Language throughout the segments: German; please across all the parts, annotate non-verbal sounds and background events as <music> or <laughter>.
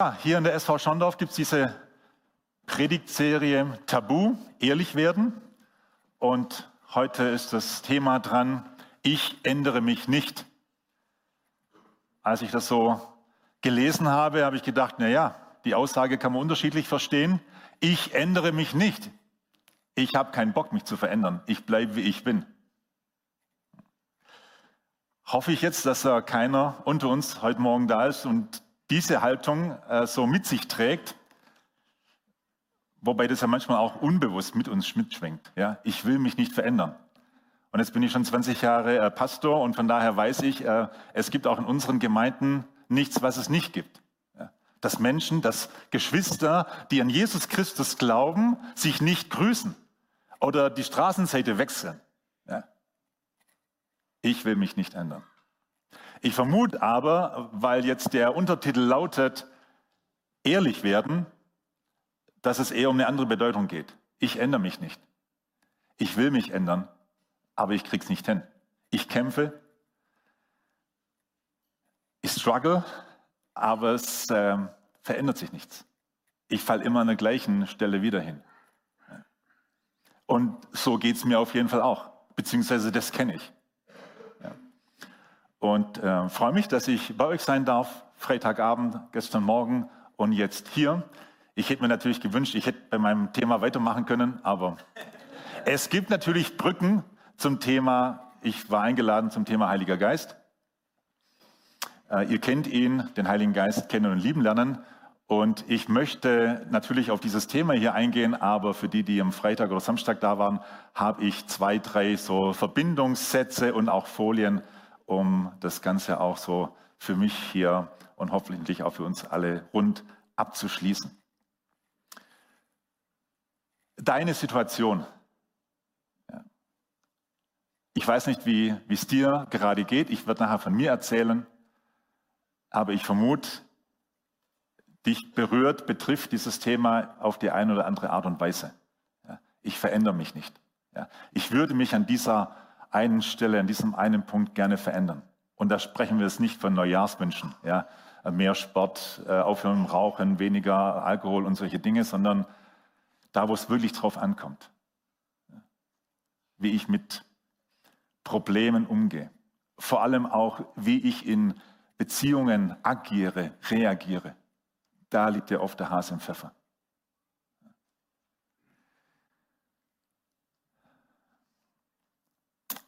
Ja, hier in der SV Schondorf gibt es diese Predigtserie Tabu, ehrlich werden. Und heute ist das Thema dran, ich ändere mich nicht. Als ich das so gelesen habe, habe ich gedacht, na ja, die Aussage kann man unterschiedlich verstehen. Ich ändere mich nicht. Ich habe keinen Bock, mich zu verändern. Ich bleibe, wie ich bin. Hoffe ich jetzt, dass da keiner unter uns heute Morgen da ist und diese Haltung äh, so mit sich trägt, wobei das ja manchmal auch unbewusst mit uns mitschwenkt. Ja? Ich will mich nicht verändern. Und jetzt bin ich schon 20 Jahre äh, Pastor und von daher weiß ich, äh, es gibt auch in unseren Gemeinden nichts, was es nicht gibt. Ja? Dass Menschen, dass Geschwister, die an Jesus Christus glauben, sich nicht grüßen oder die Straßenseite wechseln. Ja? Ich will mich nicht ändern. Ich vermute aber, weil jetzt der Untertitel lautet, ehrlich werden, dass es eher um eine andere Bedeutung geht. Ich ändere mich nicht. Ich will mich ändern, aber ich krieg's nicht hin. Ich kämpfe, ich struggle, aber es äh, verändert sich nichts. Ich falle immer an der gleichen Stelle wieder hin. Und so geht's mir auf jeden Fall auch, beziehungsweise das kenne ich. Und äh, freue mich, dass ich bei euch sein darf, Freitagabend, gestern Morgen und jetzt hier. Ich hätte mir natürlich gewünscht, ich hätte bei meinem Thema weitermachen können, aber es gibt natürlich Brücken zum Thema, ich war eingeladen zum Thema Heiliger Geist. Äh, ihr kennt ihn, den Heiligen Geist kennen und lieben lernen. Und ich möchte natürlich auf dieses Thema hier eingehen, aber für die, die am Freitag oder Samstag da waren, habe ich zwei, drei so Verbindungssätze und auch Folien um das Ganze auch so für mich hier und hoffentlich auch für uns alle rund abzuschließen. Deine Situation. Ich weiß nicht, wie es dir gerade geht. Ich werde nachher von mir erzählen. Aber ich vermute, dich berührt, betrifft dieses Thema auf die eine oder andere Art und Weise. Ich verändere mich nicht. Ich würde mich an dieser einen Stelle, an diesem einen Punkt gerne verändern. Und da sprechen wir jetzt nicht von Neujahrswünschen, ja, mehr Sport, äh, aufhören Rauchen, weniger Alkohol und solche Dinge, sondern da, wo es wirklich drauf ankommt. Wie ich mit Problemen umgehe. Vor allem auch, wie ich in Beziehungen agiere, reagiere. Da liegt ja oft der Hase im Pfeffer.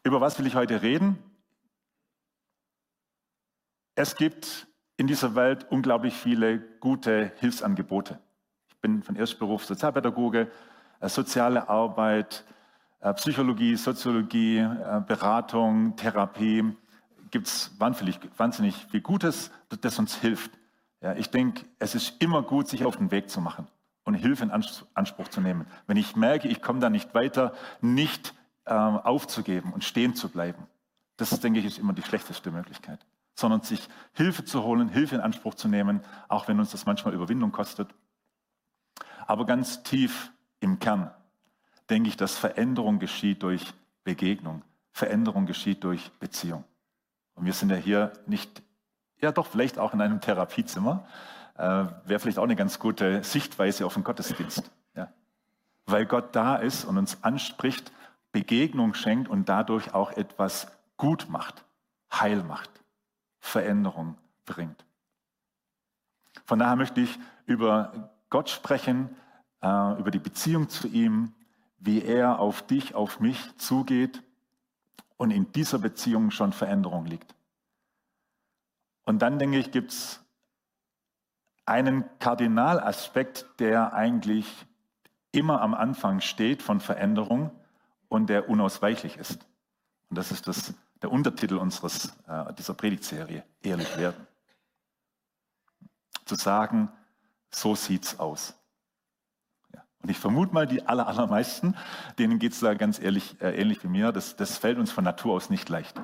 Über was will ich heute reden? Es gibt in dieser Welt unglaublich viele gute Hilfsangebote. Ich bin von Erstberuf Sozialpädagoge, äh, soziale Arbeit, äh, Psychologie, Soziologie, äh, Beratung, Therapie. Gibt es wahnsinnig, wahnsinnig viel Gutes, das uns hilft. Ja, ich denke, es ist immer gut, sich auf den Weg zu machen und Hilfe in Anspruch zu nehmen. Wenn ich merke, ich komme da nicht weiter, nicht ähm, aufzugeben und stehen zu bleiben. Das, denke ich, ist immer die schlechteste Möglichkeit. Sondern sich Hilfe zu holen, Hilfe in Anspruch zu nehmen, auch wenn uns das manchmal Überwindung kostet. Aber ganz tief im Kern denke ich, dass Veränderung geschieht durch Begegnung. Veränderung geschieht durch Beziehung. Und wir sind ja hier nicht, ja doch, vielleicht auch in einem Therapiezimmer. Äh, Wäre vielleicht auch eine ganz gute Sichtweise auf den Gottesdienst. Ja. Weil Gott da ist und uns anspricht Begegnung schenkt und dadurch auch etwas gut macht, heil macht, Veränderung bringt. Von daher möchte ich über Gott sprechen, äh, über die Beziehung zu ihm, wie er auf dich, auf mich zugeht und in dieser Beziehung schon Veränderung liegt. Und dann denke ich, gibt es einen Kardinalaspekt, der eigentlich immer am Anfang steht von Veränderung und der unausweichlich ist. Und das ist das, der Untertitel unseres, äh, dieser Predigtserie, ehrlich werden. Zu sagen, so sieht's aus. Ja. Und ich vermute mal, die aller, allermeisten, denen geht's da ganz ehrlich, äh, ähnlich wie mir, das, das fällt uns von Natur aus nicht leicht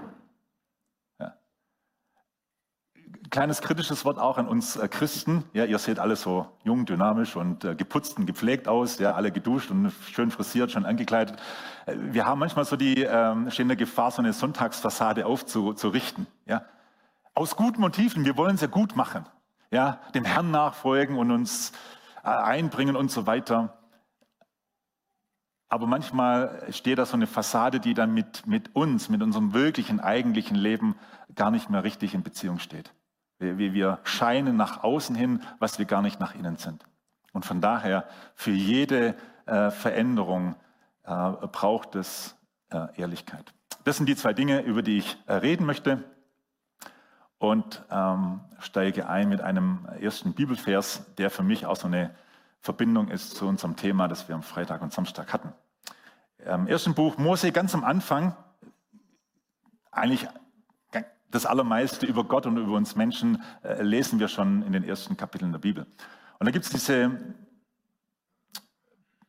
kleines kritisches Wort auch an uns äh, Christen. Ja, ihr seht alle so jung, dynamisch und äh, geputzt und gepflegt aus, ja, alle geduscht und schön frisiert, schon angekleidet. Äh, wir haben manchmal so die ähm, stehende Gefahr, so eine Sonntagsfassade aufzurichten. Ja, aus guten Motiven. Wir wollen es ja gut machen. ja, dem Herrn nachfolgen und uns äh, einbringen und so weiter. Aber manchmal steht da so eine Fassade, die dann mit, mit uns, mit unserem wirklichen, eigentlichen Leben gar nicht mehr richtig in Beziehung steht. Wie wir scheinen nach außen hin, was wir gar nicht nach innen sind. Und von daher, für jede äh, Veränderung äh, braucht es äh, Ehrlichkeit. Das sind die zwei Dinge, über die ich äh, reden möchte. Und ähm, steige ein mit einem ersten Bibelvers, der für mich auch so eine Verbindung ist zu unserem Thema, das wir am Freitag und Samstag hatten. Im ersten Buch Mose, ganz am Anfang, eigentlich das Allermeiste über Gott und über uns Menschen äh, lesen wir schon in den ersten Kapiteln der Bibel. Und da gibt es diese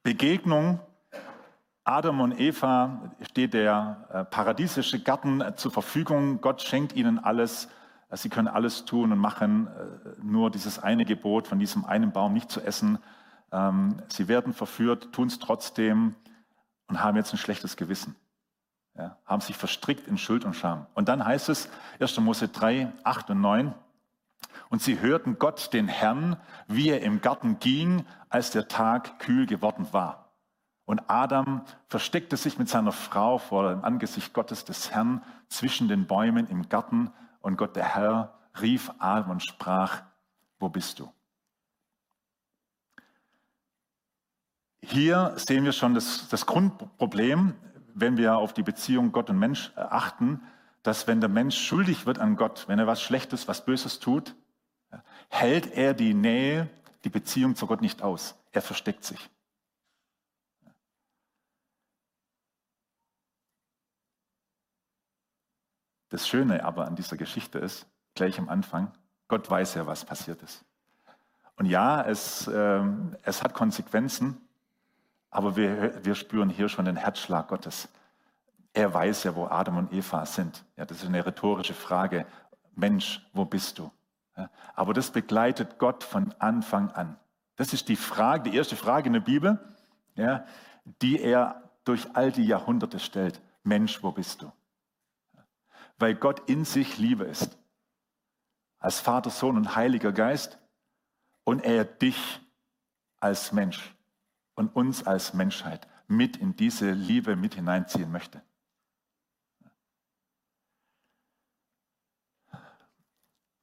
Begegnung, Adam und Eva steht der äh, paradiesische Garten zur Verfügung. Gott schenkt ihnen alles. Sie können alles tun und machen, äh, nur dieses eine Gebot von diesem einen Baum nicht zu essen. Ähm, sie werden verführt, tun es trotzdem und haben jetzt ein schlechtes Gewissen. Ja, haben sich verstrickt in Schuld und Scham. Und dann heißt es, 1. Mose 3, 8 und 9, und sie hörten Gott, den Herrn, wie er im Garten ging, als der Tag kühl geworden war. Und Adam versteckte sich mit seiner Frau vor dem Angesicht Gottes des Herrn zwischen den Bäumen im Garten. Und Gott, der Herr, rief Adam und sprach, wo bist du? Hier sehen wir schon das, das Grundproblem, wenn wir auf die Beziehung Gott und Mensch achten, dass wenn der Mensch schuldig wird an Gott, wenn er was Schlechtes, was Böses tut, hält er die Nähe, die Beziehung zu Gott nicht aus. Er versteckt sich. Das Schöne aber an dieser Geschichte ist, gleich am Anfang, Gott weiß ja, was passiert ist. Und ja, es, äh, es hat Konsequenzen, aber wir, wir spüren hier schon den Herzschlag Gottes. Er weiß ja, wo Adam und Eva sind. Ja, das ist eine rhetorische Frage. Mensch, wo bist du? Ja, aber das begleitet Gott von Anfang an. Das ist die Frage, die erste Frage in der Bibel, ja, die er durch all die Jahrhunderte stellt. Mensch, wo bist du? Weil Gott in sich Liebe ist. Als Vater, Sohn und Heiliger Geist. Und er dich als Mensch und uns als Menschheit mit in diese Liebe mit hineinziehen möchte.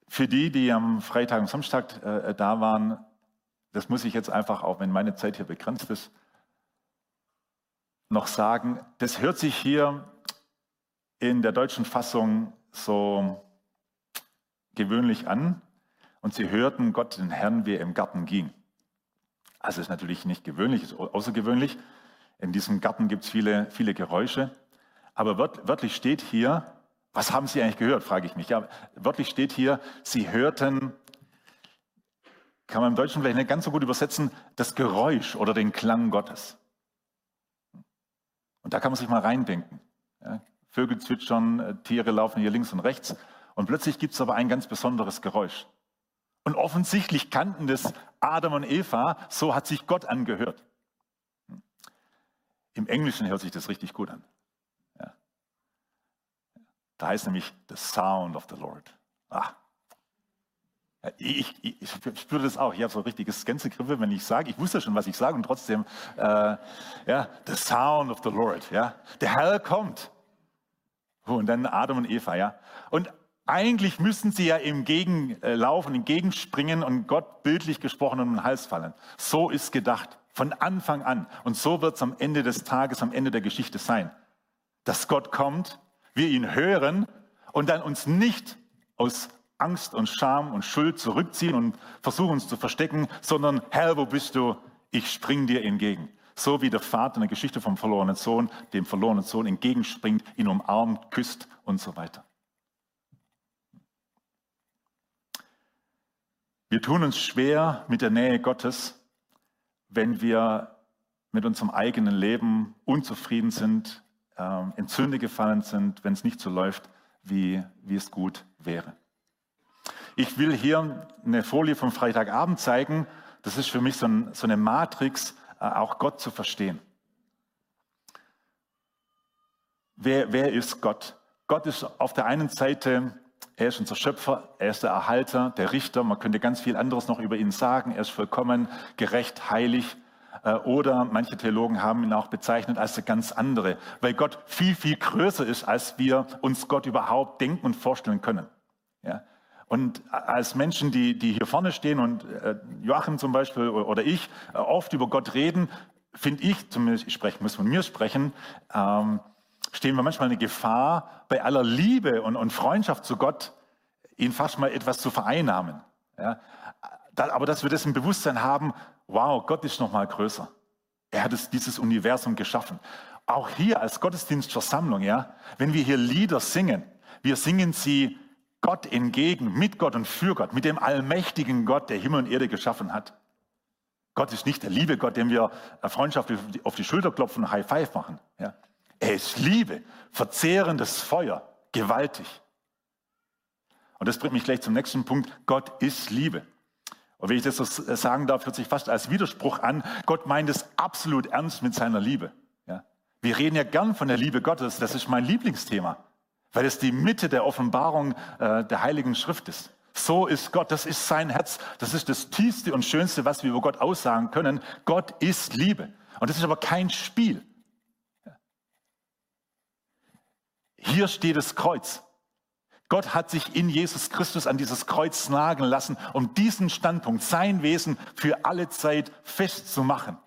Für die, die am Freitag und Samstag äh, da waren, das muss ich jetzt einfach, auch wenn meine Zeit hier begrenzt ist, noch sagen, das hört sich hier in der deutschen Fassung so gewöhnlich an. Und sie hörten Gott, den Herrn, wie er im Garten ging. Also ist natürlich nicht gewöhnlich, ist außergewöhnlich. In diesem Garten gibt es viele, viele Geräusche. Aber wört, wörtlich steht hier, was haben Sie eigentlich gehört, frage ich mich. Ja, wörtlich steht hier, Sie hörten, kann man im Deutschen vielleicht nicht ganz so gut übersetzen, das Geräusch oder den Klang Gottes. Und da kann man sich mal reindenken. Ja, Vögel zwitschern, äh, Tiere laufen hier links und rechts. Und plötzlich gibt es aber ein ganz besonderes Geräusch. Und offensichtlich kannten das Adam und Eva, so hat sich Gott angehört. Im Englischen hört sich das richtig gut an. Ja. Da heißt nämlich the sound of the Lord. Ah. Ich, ich, ich spüre das auch. Ich habe so ein richtiges Gänsegriffe, wenn ich sage, ich wusste schon, was ich sage und trotzdem, äh, ja, the sound of the Lord. Ja. Der Herr kommt. Und dann Adam und Eva, ja. Und eigentlich müssten sie ja im Gegenlaufen, entgegenspringen und Gott bildlich gesprochen um den Hals fallen. So ist gedacht, von Anfang an. Und so wird es am Ende des Tages, am Ende der Geschichte sein. Dass Gott kommt, wir ihn hören und dann uns nicht aus Angst und Scham und Schuld zurückziehen und versuchen uns zu verstecken, sondern Herr, wo bist du? Ich spring dir entgegen. So wie der Vater in der Geschichte vom verlorenen Sohn dem verlorenen Sohn entgegenspringt, ihn umarmt, küsst und so weiter. Wir tun uns schwer mit der Nähe Gottes, wenn wir mit unserem eigenen Leben unzufrieden sind, äh, in Sünde gefallen sind, wenn es nicht so läuft, wie, wie es gut wäre. Ich will hier eine Folie vom Freitagabend zeigen. Das ist für mich so, ein, so eine Matrix, äh, auch Gott zu verstehen. Wer, wer ist Gott? Gott ist auf der einen Seite er ist unser Schöpfer, er ist der Erhalter, der Richter. Man könnte ganz viel anderes noch über ihn sagen. Er ist vollkommen, gerecht, heilig. Äh, oder manche Theologen haben ihn auch bezeichnet als der ganz andere, weil Gott viel, viel größer ist, als wir uns Gott überhaupt denken und vorstellen können. Ja? Und als Menschen, die, die hier vorne stehen und äh, Joachim zum Beispiel oder ich äh, oft über Gott reden, finde ich, zumindest ich spreche, muss von mir sprechen, ähm, stehen wir manchmal eine Gefahr, bei aller Liebe und, und Freundschaft zu Gott, ihn fast mal etwas zu vereinnahmen. Ja? aber dass wir das im Bewusstsein haben, wow, Gott ist noch mal größer. Er hat es, dieses Universum geschaffen. Auch hier als Gottesdienstversammlung, ja, wenn wir hier Lieder singen, wir singen sie Gott entgegen, mit Gott und für Gott, mit dem allmächtigen Gott, der Himmel und Erde geschaffen hat. Gott ist nicht der liebe Gott, dem wir Freundschaft auf die Schulter klopfen und High Five machen. Ja. Er ist Liebe, verzehrendes Feuer, gewaltig. Und das bringt mich gleich zum nächsten Punkt. Gott ist Liebe. Und wenn ich das so sagen darf, hört sich fast als Widerspruch an. Gott meint es absolut ernst mit seiner Liebe. Ja? Wir reden ja gern von der Liebe Gottes. Das ist mein Lieblingsthema, weil es die Mitte der Offenbarung äh, der Heiligen Schrift ist. So ist Gott, das ist sein Herz, das ist das Tiefste und Schönste, was wir über Gott aussagen können. Gott ist Liebe. Und das ist aber kein Spiel. Hier steht das Kreuz. Gott hat sich in Jesus Christus an dieses Kreuz nageln lassen, um diesen Standpunkt, sein Wesen für alle Zeit festzumachen.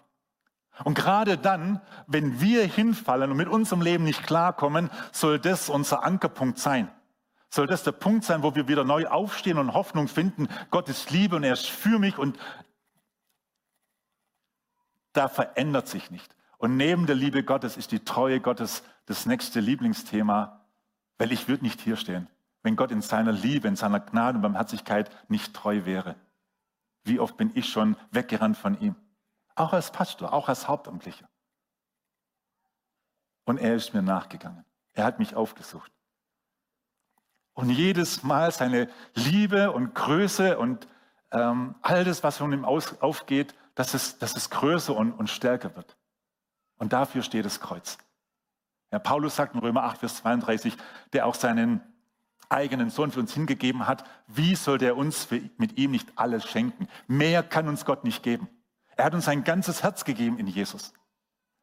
Und gerade dann, wenn wir hinfallen und mit unserem Leben nicht klarkommen, soll das unser Ankerpunkt sein. Soll das der Punkt sein, wo wir wieder neu aufstehen und Hoffnung finden, Gott ist Liebe und er ist für mich und da verändert sich nicht. Und neben der Liebe Gottes ist die Treue Gottes das nächste Lieblingsthema, weil ich würde nicht hier stehen, wenn Gott in seiner Liebe, in seiner Gnade und Barmherzigkeit nicht treu wäre. Wie oft bin ich schon weggerannt von ihm? Auch als Pastor, auch als Hauptamtlicher. Und er ist mir nachgegangen. Er hat mich aufgesucht. Und jedes Mal seine Liebe und Größe und ähm, all das, was von ihm aus, aufgeht, dass es, dass es größer und, und stärker wird. Und dafür steht das Kreuz. Ja, Paulus sagt in Römer 8, Vers 32, der auch seinen eigenen Sohn für uns hingegeben hat, wie soll der uns mit ihm nicht alles schenken? Mehr kann uns Gott nicht geben. Er hat uns sein ganzes Herz gegeben in Jesus.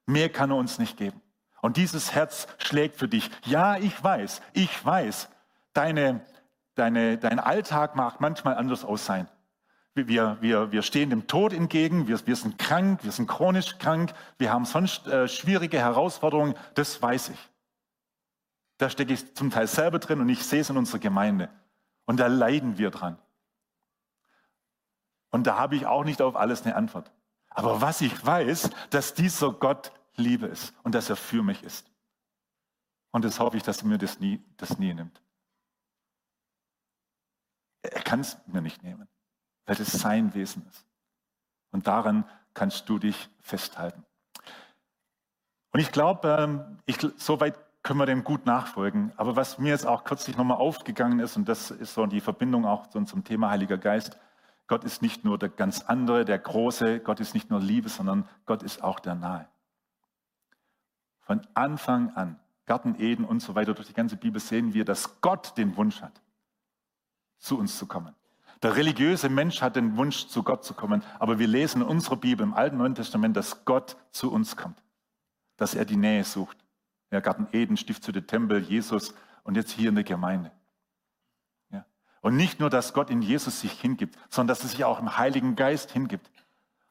Mehr kann er uns nicht geben. Und dieses Herz schlägt für dich. Ja, ich weiß, ich weiß, deine, deine, dein Alltag mag manchmal anders aus sein. Wir, wir, wir stehen dem Tod entgegen, wir, wir sind krank, wir sind chronisch krank, wir haben sonst äh, schwierige Herausforderungen, das weiß ich. Da stecke ich zum Teil selber drin und ich sehe es in unserer Gemeinde. Und da leiden wir dran. Und da habe ich auch nicht auf alles eine Antwort. Aber was ich weiß, dass dieser Gott Liebe ist und dass er für mich ist. Und das hoffe ich, dass er mir das nie, das nie nimmt. Er kann es mir nicht nehmen weil es sein Wesen ist. Und daran kannst du dich festhalten. Und ich glaube, ähm, ich, soweit können wir dem gut nachfolgen. Aber was mir jetzt auch kürzlich nochmal aufgegangen ist, und das ist so die Verbindung auch zum Thema Heiliger Geist, Gott ist nicht nur der ganz andere, der große, Gott ist nicht nur Liebe, sondern Gott ist auch der Nahe. Von Anfang an, Garten Eden und so weiter, durch die ganze Bibel sehen wir, dass Gott den Wunsch hat, zu uns zu kommen. Der religiöse Mensch hat den Wunsch, zu Gott zu kommen. Aber wir lesen in unserer Bibel im Alten und Neuen Testament, dass Gott zu uns kommt. Dass er die Nähe sucht. Ja, Garten Eden, Stiftshütte, Tempel, Jesus und jetzt hier in der Gemeinde. Ja. Und nicht nur, dass Gott in Jesus sich hingibt, sondern dass er sich auch im Heiligen Geist hingibt.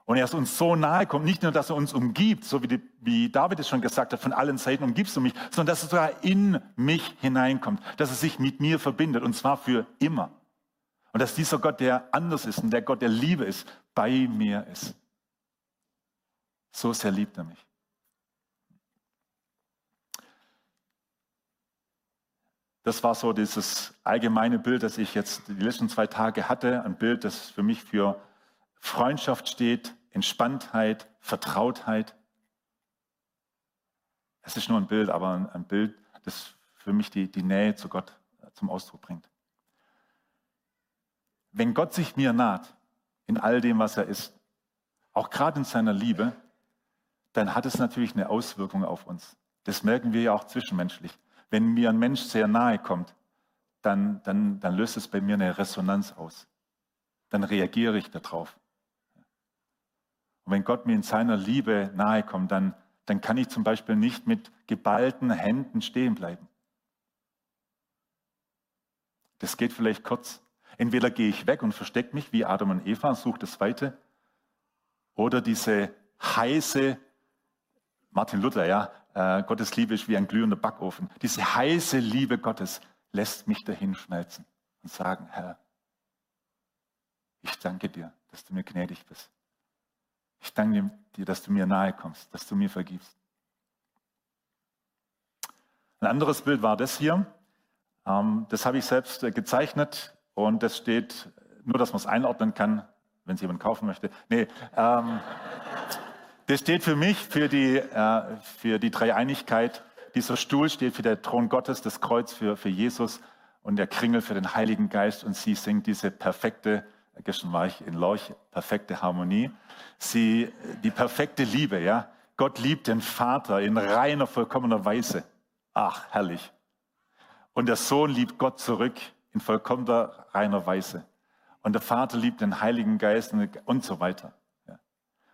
Und er uns so nahe kommt, nicht nur, dass er uns umgibt, so wie, die, wie David es schon gesagt hat, von allen Seiten umgibst du mich, sondern dass er sogar in mich hineinkommt, dass er sich mit mir verbindet und zwar für immer. Und dass dieser Gott, der anders ist und der Gott der Liebe ist, bei mir ist. So sehr liebt er mich. Das war so dieses allgemeine Bild, das ich jetzt die letzten zwei Tage hatte. Ein Bild, das für mich für Freundschaft steht, Entspanntheit, Vertrautheit. Es ist nur ein Bild, aber ein Bild, das für mich die, die Nähe zu Gott zum Ausdruck bringt. Wenn Gott sich mir naht, in all dem, was er ist, auch gerade in seiner Liebe, dann hat es natürlich eine Auswirkung auf uns. Das merken wir ja auch zwischenmenschlich. Wenn mir ein Mensch sehr nahe kommt, dann, dann, dann löst es bei mir eine Resonanz aus. Dann reagiere ich darauf. Und wenn Gott mir in seiner Liebe nahe kommt, dann, dann kann ich zum Beispiel nicht mit geballten Händen stehen bleiben. Das geht vielleicht kurz. Entweder gehe ich weg und verstecke mich wie Adam und Eva, suche das Weite, oder diese heiße, Martin Luther, ja, äh, Gottes Liebe ist wie ein glühender Backofen. Diese heiße Liebe Gottes lässt mich dahin schmelzen und sagen, Herr, ich danke dir, dass du mir gnädig bist. Ich danke dir, dass du mir nahe kommst, dass du mir vergibst. Ein anderes Bild war das hier. Ähm, das habe ich selbst äh, gezeichnet und das steht, nur dass man es einordnen kann, wenn es jemand kaufen möchte. Nee, ähm, das steht für mich, für die, äh, für die Dreieinigkeit. Dieser Stuhl steht für den Thron Gottes, das Kreuz für, für Jesus und der Kringel für den Heiligen Geist und sie singt diese perfekte Gestern war ich in Lorch, perfekte Harmonie. Sie, die perfekte Liebe, ja. Gott liebt den Vater in reiner, vollkommener Weise. Ach, herrlich. Und der Sohn liebt Gott zurück in vollkommener, reiner Weise. Und der Vater liebt den Heiligen Geist und, so weiter.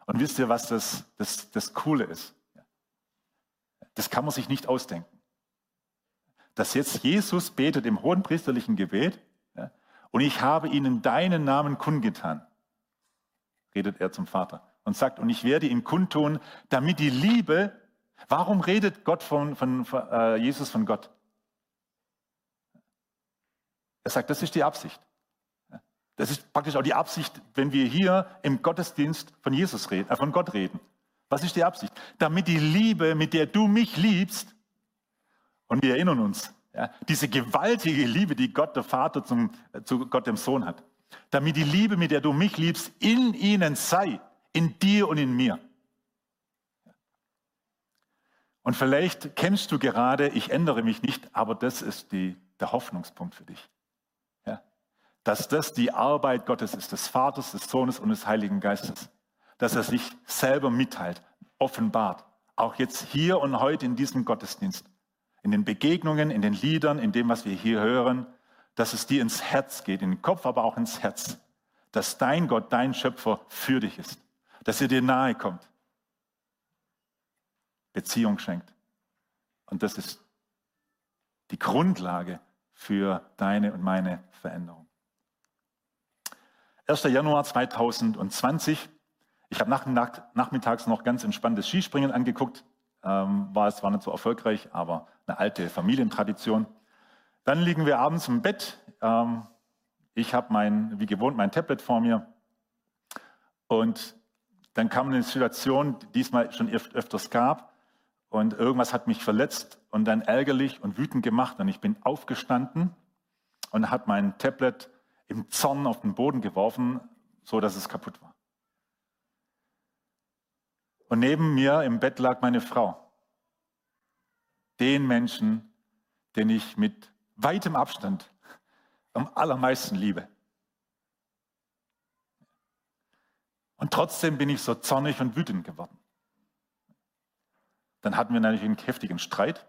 Und wisst ihr, was das, das, das Coole ist? Das kann man sich nicht ausdenken. Dass jetzt Jesus betet im hohen priesterlichen Gebet, und ich habe ihnen deinen Namen kundgetan, redet er zum Vater und sagt, und ich werde ihn kundtun, damit die Liebe, warum redet Gott von, von, von äh, Jesus von Gott? Er sagt, das ist die Absicht. Das ist praktisch auch die Absicht, wenn wir hier im Gottesdienst von Jesus reden, äh, von Gott reden. Was ist die Absicht? Damit die Liebe, mit der du mich liebst, und wir erinnern uns, ja, diese gewaltige Liebe, die Gott der Vater zum, zu Gott dem Sohn hat. Damit die Liebe, mit der du mich liebst, in ihnen sei, in dir und in mir. Und vielleicht kennst du gerade, ich ändere mich nicht, aber das ist die, der Hoffnungspunkt für dich. Dass das die Arbeit Gottes ist, des Vaters, des Sohnes und des Heiligen Geistes. Dass er sich selber mitteilt, offenbart. Auch jetzt hier und heute in diesem Gottesdienst in den Begegnungen, in den Liedern, in dem, was wir hier hören, dass es dir ins Herz geht, in den Kopf, aber auch ins Herz, dass dein Gott, dein Schöpfer für dich ist, dass er dir nahe kommt, Beziehung schenkt. Und das ist die Grundlage für deine und meine Veränderung. 1. Januar 2020. Ich habe nachmittags noch ganz entspanntes Skispringen angeguckt. Ähm, war es war nicht so erfolgreich, aber eine alte Familientradition. Dann liegen wir abends im Bett. Ähm, ich habe mein, wie gewohnt, mein Tablet vor mir. Und dann kam eine Situation, die diesmal schon öf öfters gab. Und irgendwas hat mich verletzt und dann ärgerlich und wütend gemacht. Und ich bin aufgestanden und hat mein Tablet im Zorn auf den Boden geworfen, so dass es kaputt war. Und neben mir im Bett lag meine Frau. Den Menschen, den ich mit weitem Abstand am allermeisten liebe. Und trotzdem bin ich so zornig und wütend geworden. Dann hatten wir natürlich einen heftigen Streit.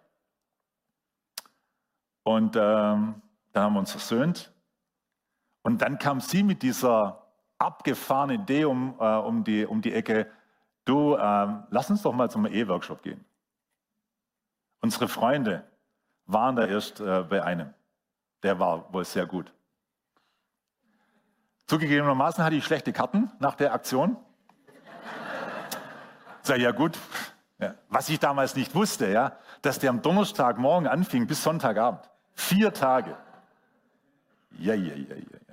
Und ähm, dann haben wir uns versöhnt. Und dann kam sie mit dieser abgefahrenen Idee um, äh, um, die, um die Ecke, du, ähm, lass uns doch mal zum Eheworkshop gehen. Unsere Freunde waren da erst äh, bei einem. Der war wohl sehr gut. Zugegebenermaßen hatte ich schlechte Karten nach der Aktion. <laughs> Sag ja gut, ja. was ich damals nicht wusste, ja, dass der am Donnerstagmorgen anfing bis Sonntagabend. Vier Tage. Ja, ja, ja, ja.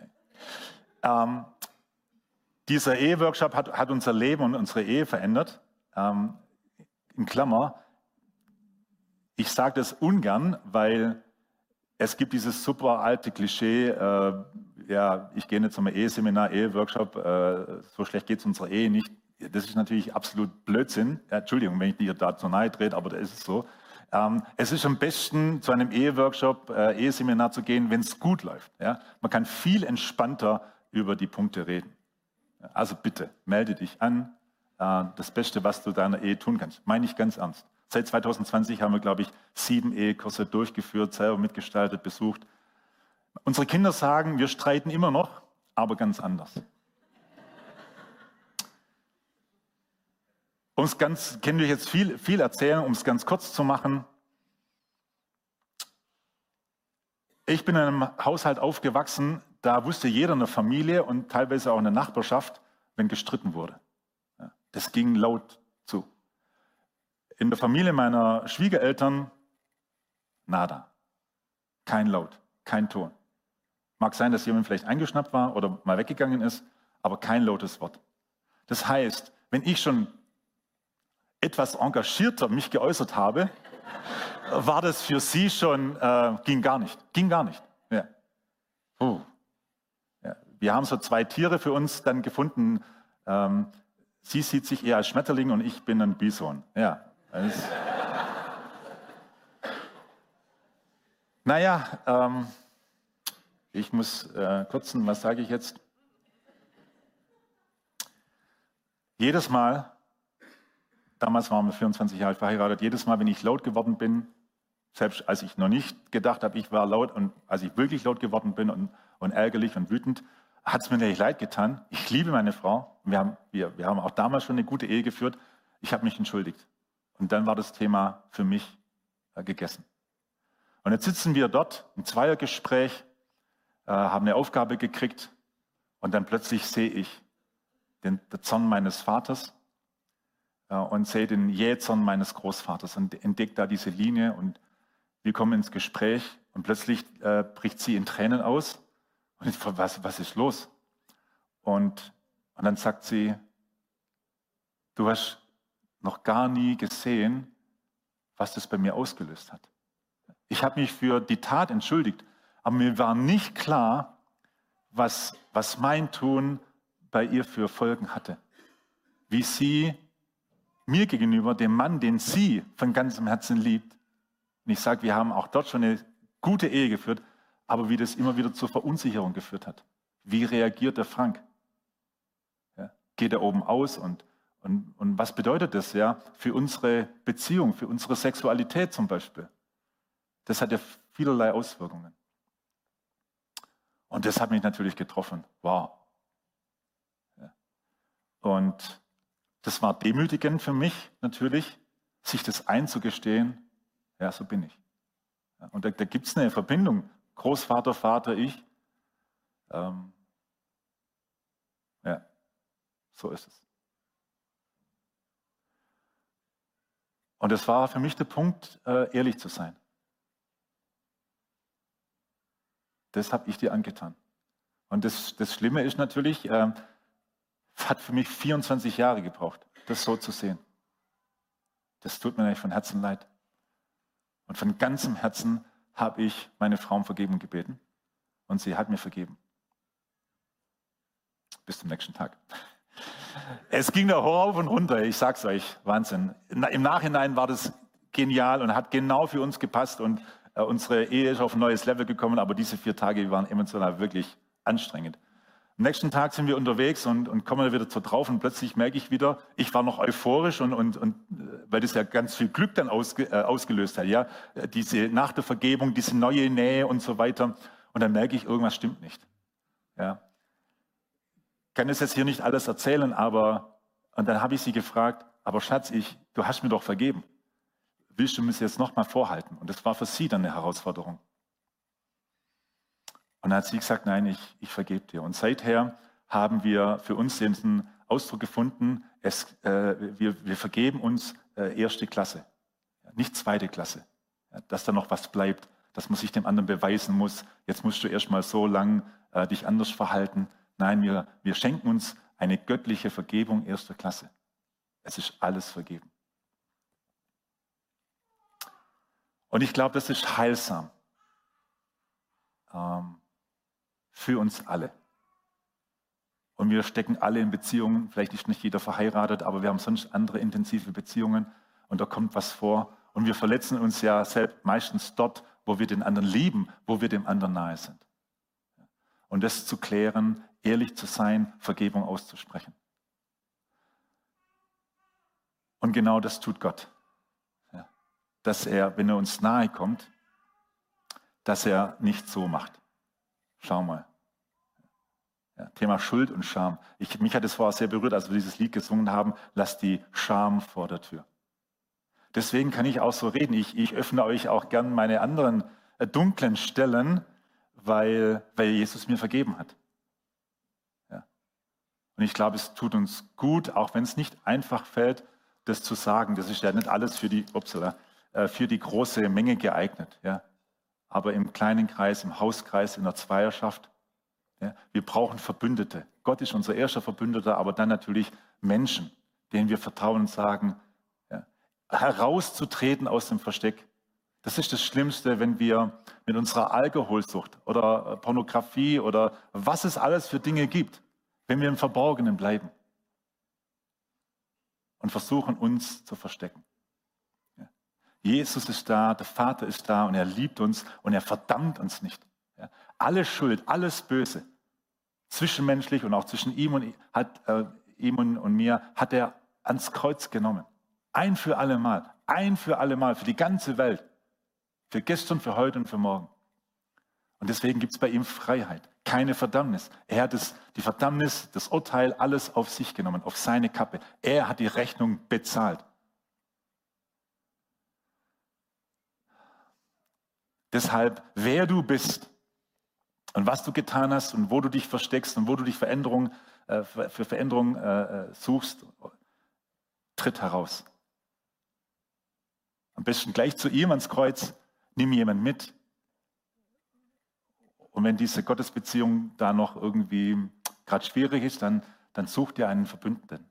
Ähm, dieser Eheworkshop hat, hat, unser Leben und unsere Ehe verändert. Ähm, in Klammer, ich sage das ungern, weil es gibt dieses super alte Klischee, äh, ja, ich gehe nicht zum Eheseminar, Eheworkshop, äh, so schlecht geht es unserer Ehe nicht. Das ist natürlich absolut Blödsinn. Ja, Entschuldigung, wenn ich dir da zu nahe trete, aber da ist es so. Ähm, es ist am besten, zu einem Eheworkshop, äh, Eheseminar zu gehen, wenn es gut läuft. Ja? Man kann viel entspannter über die Punkte reden. Also bitte, melde dich an. Äh, das Beste, was du deiner Ehe tun kannst. Meine ich ganz ernst. Seit 2020 haben wir, glaube ich, sieben Ehekurse durchgeführt, selber mitgestaltet, besucht. Unsere Kinder sagen, wir streiten immer noch, aber ganz anders. Um es ganz, können wir jetzt viel, viel erzählen, um es ganz kurz zu machen. Ich bin in einem Haushalt aufgewachsen, da wusste jeder in der Familie und teilweise auch in der Nachbarschaft, wenn gestritten wurde. Das ging laut zu. In der Familie meiner Schwiegereltern nada. Kein Laut, kein Ton. Mag sein, dass jemand vielleicht eingeschnappt war oder mal weggegangen ist, aber kein lautes Wort. Das heißt, wenn ich schon etwas engagierter mich geäußert habe, war das für sie schon, äh, ging gar nicht. Ging gar nicht. Ja. Puh. Wir haben so zwei Tiere für uns dann gefunden. Ähm, sie sieht sich eher als Schmetterling und ich bin ein Bison. Ja. naja, ähm, ich muss äh, kurzen, was sage ich jetzt? Jedes Mal, damals waren wir 24 Jahre verheiratet, jedes Mal, wenn ich laut geworden bin, selbst als ich noch nicht gedacht habe, ich war laut und als ich wirklich laut geworden bin und, und ärgerlich und wütend, hat es mir nicht leid getan. Ich liebe meine Frau. Wir haben, wir, wir haben auch damals schon eine gute Ehe geführt. Ich habe mich entschuldigt. Und dann war das Thema für mich äh, gegessen. Und jetzt sitzen wir dort im Zweiergespräch, äh, haben eine Aufgabe gekriegt und dann plötzlich sehe ich den, den Zorn meines Vaters äh, und sehe den Jähzorn meines Großvaters und entdecke da diese Linie und wir kommen ins Gespräch und plötzlich äh, bricht sie in Tränen aus. Und ich was, was ist los? Und, und dann sagt sie, du hast noch gar nie gesehen, was das bei mir ausgelöst hat. Ich habe mich für die Tat entschuldigt, aber mir war nicht klar, was, was mein Tun bei ihr für Folgen hatte. Wie sie mir gegenüber, dem Mann, den sie von ganzem Herzen liebt, und ich sage, wir haben auch dort schon eine gute Ehe geführt, aber wie das immer wieder zur Verunsicherung geführt hat. Wie reagiert der Frank? Ja, geht er oben aus und, und, und was bedeutet das ja für unsere Beziehung, für unsere Sexualität zum Beispiel? Das hat ja vielerlei Auswirkungen. Und das hat mich natürlich getroffen. Wow. Ja. Und das war demütigend für mich natürlich, sich das einzugestehen, ja, so bin ich. Und da, da gibt es eine Verbindung. Großvater, Vater, ich. Ähm, ja, so ist es. Und es war für mich der Punkt, äh, ehrlich zu sein. Das habe ich dir angetan. Und das, das Schlimme ist natürlich, äh, hat für mich 24 Jahre gebraucht, das so zu sehen. Das tut mir eigentlich von Herzen leid. Und von ganzem Herzen habe ich meine Frau um Vergebung gebeten und sie hat mir vergeben. Bis zum nächsten Tag. Es ging da hoch und runter, ich sag's euch, Wahnsinn. Im Nachhinein war das genial und hat genau für uns gepasst und äh, unsere Ehe ist auf ein neues Level gekommen, aber diese vier Tage waren emotional wirklich anstrengend. Am nächsten Tag sind wir unterwegs und, und kommen wieder zu drauf und plötzlich merke ich wieder, ich war noch euphorisch und, und, und äh, weil das ja ganz viel Glück dann ausge, äh, ausgelöst hat, ja, diese nach der Vergebung, diese neue Nähe und so weiter. Und dann merke ich, irgendwas stimmt nicht. Ja. Ich kann es jetzt hier nicht alles erzählen, aber und dann habe ich sie gefragt, aber Schatz, ich, du hast mir doch vergeben. Willst du mir das jetzt nochmal vorhalten? Und das war für sie dann eine Herausforderung. Und dann hat sie gesagt, nein, ich, ich vergebe dir. Und seither haben wir für uns diesen Ausdruck gefunden, es, äh, wir, wir vergeben uns äh, erste Klasse, nicht zweite Klasse. Ja, dass da noch was bleibt, dass man sich dem anderen beweisen muss, jetzt musst du erst mal so lang äh, dich anders verhalten. Nein, wir, wir schenken uns eine göttliche Vergebung erster Klasse. Es ist alles vergeben. Und ich glaube, das ist heilsam. Ähm, für uns alle. Und wir stecken alle in Beziehungen, vielleicht ist nicht jeder verheiratet, aber wir haben sonst andere intensive Beziehungen und da kommt was vor. Und wir verletzen uns ja selbst meistens dort, wo wir den anderen lieben, wo wir dem anderen nahe sind. Und das zu klären, ehrlich zu sein, Vergebung auszusprechen. Und genau das tut Gott. Dass er, wenn er uns nahe kommt, dass er nicht so macht Schau mal. Ja, Thema Schuld und Scham. Ich, mich hat es vorher sehr berührt, als wir dieses Lied gesungen haben, lass die Scham vor der Tür. Deswegen kann ich auch so reden. Ich, ich öffne euch auch gern meine anderen äh, dunklen Stellen, weil, weil Jesus mir vergeben hat. Ja. Und ich glaube, es tut uns gut, auch wenn es nicht einfach fällt, das zu sagen. Das ist ja nicht alles für die, upsala, äh, für die große Menge geeignet. Ja. Aber im kleinen Kreis, im Hauskreis, in der Zweierschaft, ja, wir brauchen Verbündete. Gott ist unser erster Verbündeter, aber dann natürlich Menschen, denen wir vertrauen und sagen, ja, herauszutreten aus dem Versteck. Das ist das Schlimmste, wenn wir mit unserer Alkoholsucht oder Pornografie oder was es alles für Dinge gibt, wenn wir im Verborgenen bleiben und versuchen, uns zu verstecken. Jesus ist da, der Vater ist da und er liebt uns und er verdammt uns nicht. Ja. Alle Schuld, alles Böse, zwischenmenschlich und auch zwischen ihm und, hat, äh, ihm und, und mir, hat er ans Kreuz genommen. Ein für alle Mal, ein für alle Mal, für die ganze Welt. Für gestern, für heute und für morgen. Und deswegen gibt es bei ihm Freiheit, keine Verdammnis. Er hat es, die Verdammnis, das Urteil, alles auf sich genommen, auf seine Kappe. Er hat die Rechnung bezahlt. Deshalb, wer du bist, und was du getan hast und wo du dich versteckst und wo du dich Veränderung, äh, für Veränderung äh, äh, suchst, tritt heraus. Am besten gleich zu ihm ans Kreuz, nimm jemand mit. Und wenn diese Gottesbeziehung da noch irgendwie gerade schwierig ist, dann, dann such dir einen Verbündeten.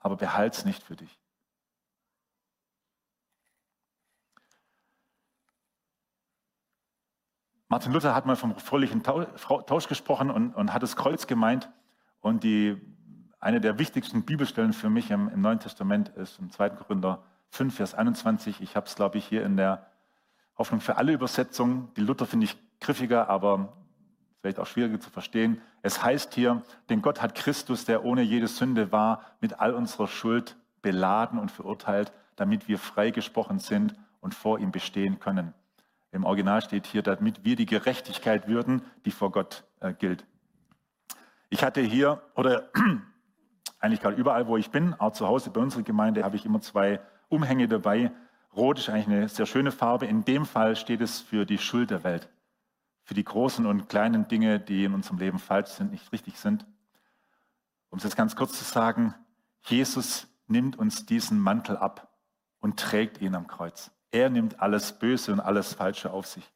Aber behalte es nicht für dich. Martin Luther hat mal vom fröhlichen Tausch gesprochen und, und hat das Kreuz gemeint. Und die, eine der wichtigsten Bibelstellen für mich im, im Neuen Testament ist im 2. Korinther 5, Vers 21. Ich habe es, glaube ich, hier in der Hoffnung für alle Übersetzungen. Die Luther finde ich griffiger, aber vielleicht auch schwieriger zu verstehen. Es heißt hier, denn Gott hat Christus, der ohne jede Sünde war, mit all unserer Schuld beladen und verurteilt, damit wir freigesprochen sind und vor ihm bestehen können. Im Original steht hier, damit wir die Gerechtigkeit würden, die vor Gott äh, gilt. Ich hatte hier, oder <clears throat> eigentlich gerade überall, wo ich bin, auch zu Hause bei unserer Gemeinde, habe ich immer zwei Umhänge dabei. Rot ist eigentlich eine sehr schöne Farbe. In dem Fall steht es für die Schuld der Welt. Für die großen und kleinen Dinge, die in unserem Leben falsch sind, nicht richtig sind. Um es jetzt ganz kurz zu sagen, Jesus nimmt uns diesen Mantel ab und trägt ihn am Kreuz. Er nimmt alles Böse und alles Falsche auf sich.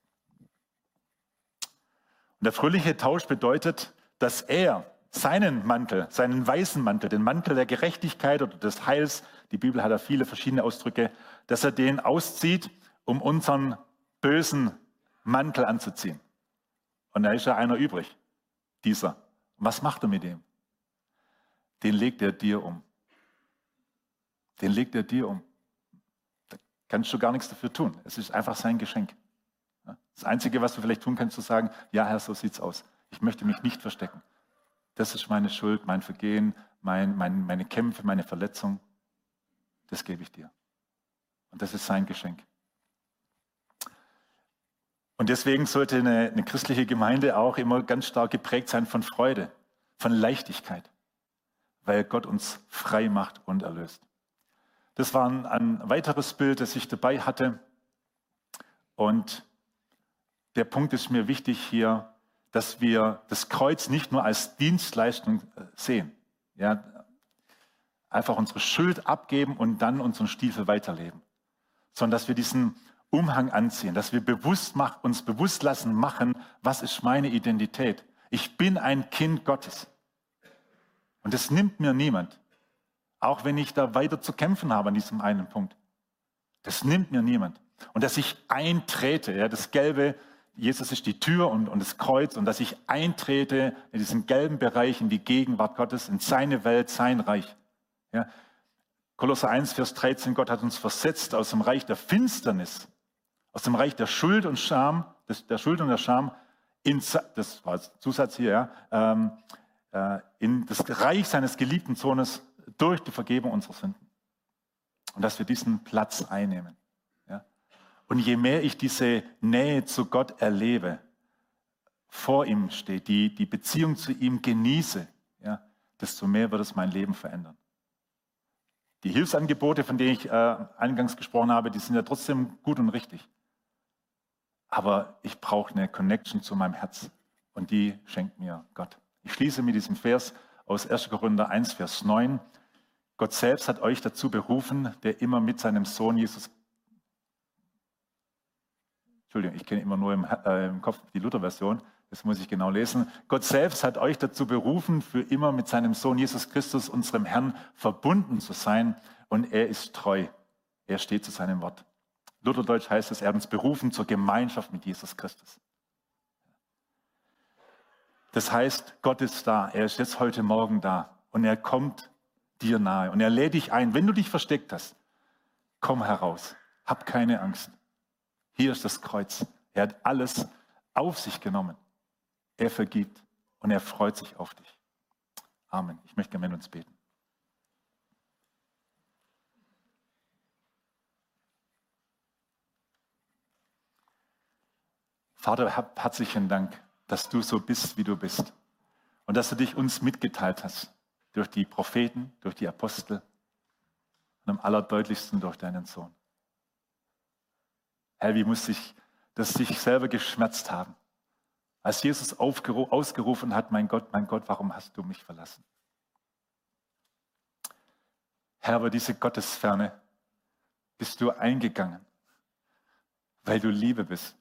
Und der fröhliche Tausch bedeutet, dass er seinen Mantel, seinen weißen Mantel, den Mantel der Gerechtigkeit oder des Heils, die Bibel hat da viele verschiedene Ausdrücke, dass er den auszieht, um unseren bösen Mantel anzuziehen. Und da ist ja einer übrig, dieser. was macht er mit dem? Den legt er dir um. Den legt er dir um kannst du gar nichts dafür tun. Es ist einfach sein Geschenk. Das Einzige, was du vielleicht tun kannst, ist zu sagen, ja Herr, so sieht's aus. Ich möchte mich nicht verstecken. Das ist meine Schuld, mein Vergehen, mein, mein, meine Kämpfe, meine Verletzung. Das gebe ich dir. Und das ist sein Geschenk. Und deswegen sollte eine, eine christliche Gemeinde auch immer ganz stark geprägt sein von Freude, von Leichtigkeit, weil Gott uns frei macht und erlöst. Das war ein, ein weiteres Bild, das ich dabei hatte. Und der Punkt ist mir wichtig hier, dass wir das Kreuz nicht nur als Dienstleistung äh, sehen. Ja, einfach unsere Schuld abgeben und dann unseren Stiefel weiterleben. Sondern dass wir diesen Umhang anziehen, dass wir bewusst mach, uns bewusst lassen machen, was ist meine Identität. Ich bin ein Kind Gottes. Und das nimmt mir niemand. Auch wenn ich da weiter zu kämpfen habe an diesem einen Punkt. Das nimmt mir niemand. Und dass ich eintrete, ja, das Gelbe, Jesus ist die Tür und, und das Kreuz, und dass ich eintrete in diesen gelben Bereich, in die Gegenwart Gottes, in seine Welt, sein Reich. Ja. Kolosser 1, Vers 13, Gott hat uns versetzt aus dem Reich der Finsternis, aus dem Reich der Schuld und Scham, des, der Schuld und der Scham, in, das war Zusatz hier, ja, ähm, äh, in das Reich seines geliebten Sohnes durch die Vergebung unserer Sünden. Und dass wir diesen Platz einnehmen. Ja? Und je mehr ich diese Nähe zu Gott erlebe, vor ihm stehe, die, die Beziehung zu ihm genieße, ja, desto mehr wird es mein Leben verändern. Die Hilfsangebote, von denen ich äh, eingangs gesprochen habe, die sind ja trotzdem gut und richtig. Aber ich brauche eine Connection zu meinem Herz und die schenkt mir Gott. Ich schließe mit diesem Vers aus 1. Korinther 1, Vers 9. Gott selbst hat euch dazu berufen, der immer mit seinem Sohn Jesus Entschuldigung, ich kenne immer nur im, äh, im Kopf die Luther-Version. Das muss ich genau lesen. Gott selbst hat euch dazu berufen, für immer mit seinem Sohn Jesus Christus, unserem Herrn, verbunden zu sein. Und er ist treu. Er steht zu seinem Wort. Lutherdeutsch heißt es, er hat uns berufen zur Gemeinschaft mit Jesus Christus. Das heißt, Gott ist da. Er ist jetzt heute Morgen da. Und er kommt dir nahe. Und er lädt dich ein. Wenn du dich versteckt hast, komm heraus. Hab keine Angst. Hier ist das Kreuz. Er hat alles auf sich genommen. Er vergibt und er freut sich auf dich. Amen. Ich möchte gerne mit uns beten. Vater, herzlichen Dank, dass du so bist, wie du bist. Und dass du dich uns mitgeteilt hast durch die Propheten, durch die Apostel und am allerdeutlichsten durch deinen Sohn. Herr, wie muss sich das sich selber geschmerzt haben, als Jesus ausgerufen hat, mein Gott, mein Gott, warum hast du mich verlassen? Herr, aber diese Gottesferne bist du eingegangen, weil du Liebe bist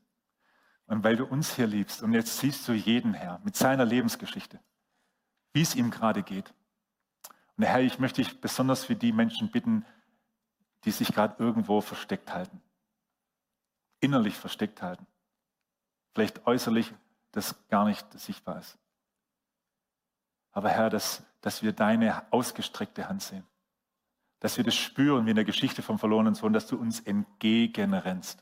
und weil du uns hier liebst. Und jetzt siehst du jeden Herr mit seiner Lebensgeschichte, wie es ihm gerade geht. Und Herr, ich möchte dich besonders für die Menschen bitten, die sich gerade irgendwo versteckt halten, innerlich versteckt halten, vielleicht äußerlich das gar nicht sichtbar ist. Aber Herr, dass, dass wir deine ausgestreckte Hand sehen. Dass wir das spüren wie in der Geschichte vom verlorenen Sohn, dass du uns entgegenrennst,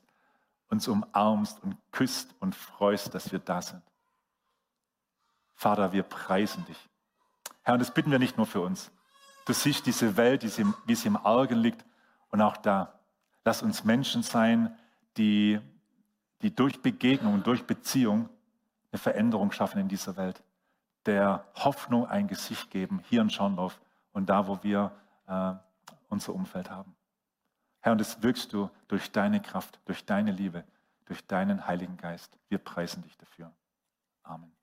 uns umarmst und küsst und freust, dass wir da sind. Vater, wir preisen dich. Herr, und das bitten wir nicht nur für uns. Du siehst diese Welt, wie sie, wie sie im Argen liegt und auch da. Lass uns Menschen sein, die, die durch Begegnung und durch Beziehung eine Veränderung schaffen in dieser Welt, der Hoffnung ein Gesicht geben, hier in Schorndorf und da, wo wir äh, unser Umfeld haben. Herr, und das wirkst du durch deine Kraft, durch deine Liebe, durch deinen Heiligen Geist. Wir preisen dich dafür. Amen.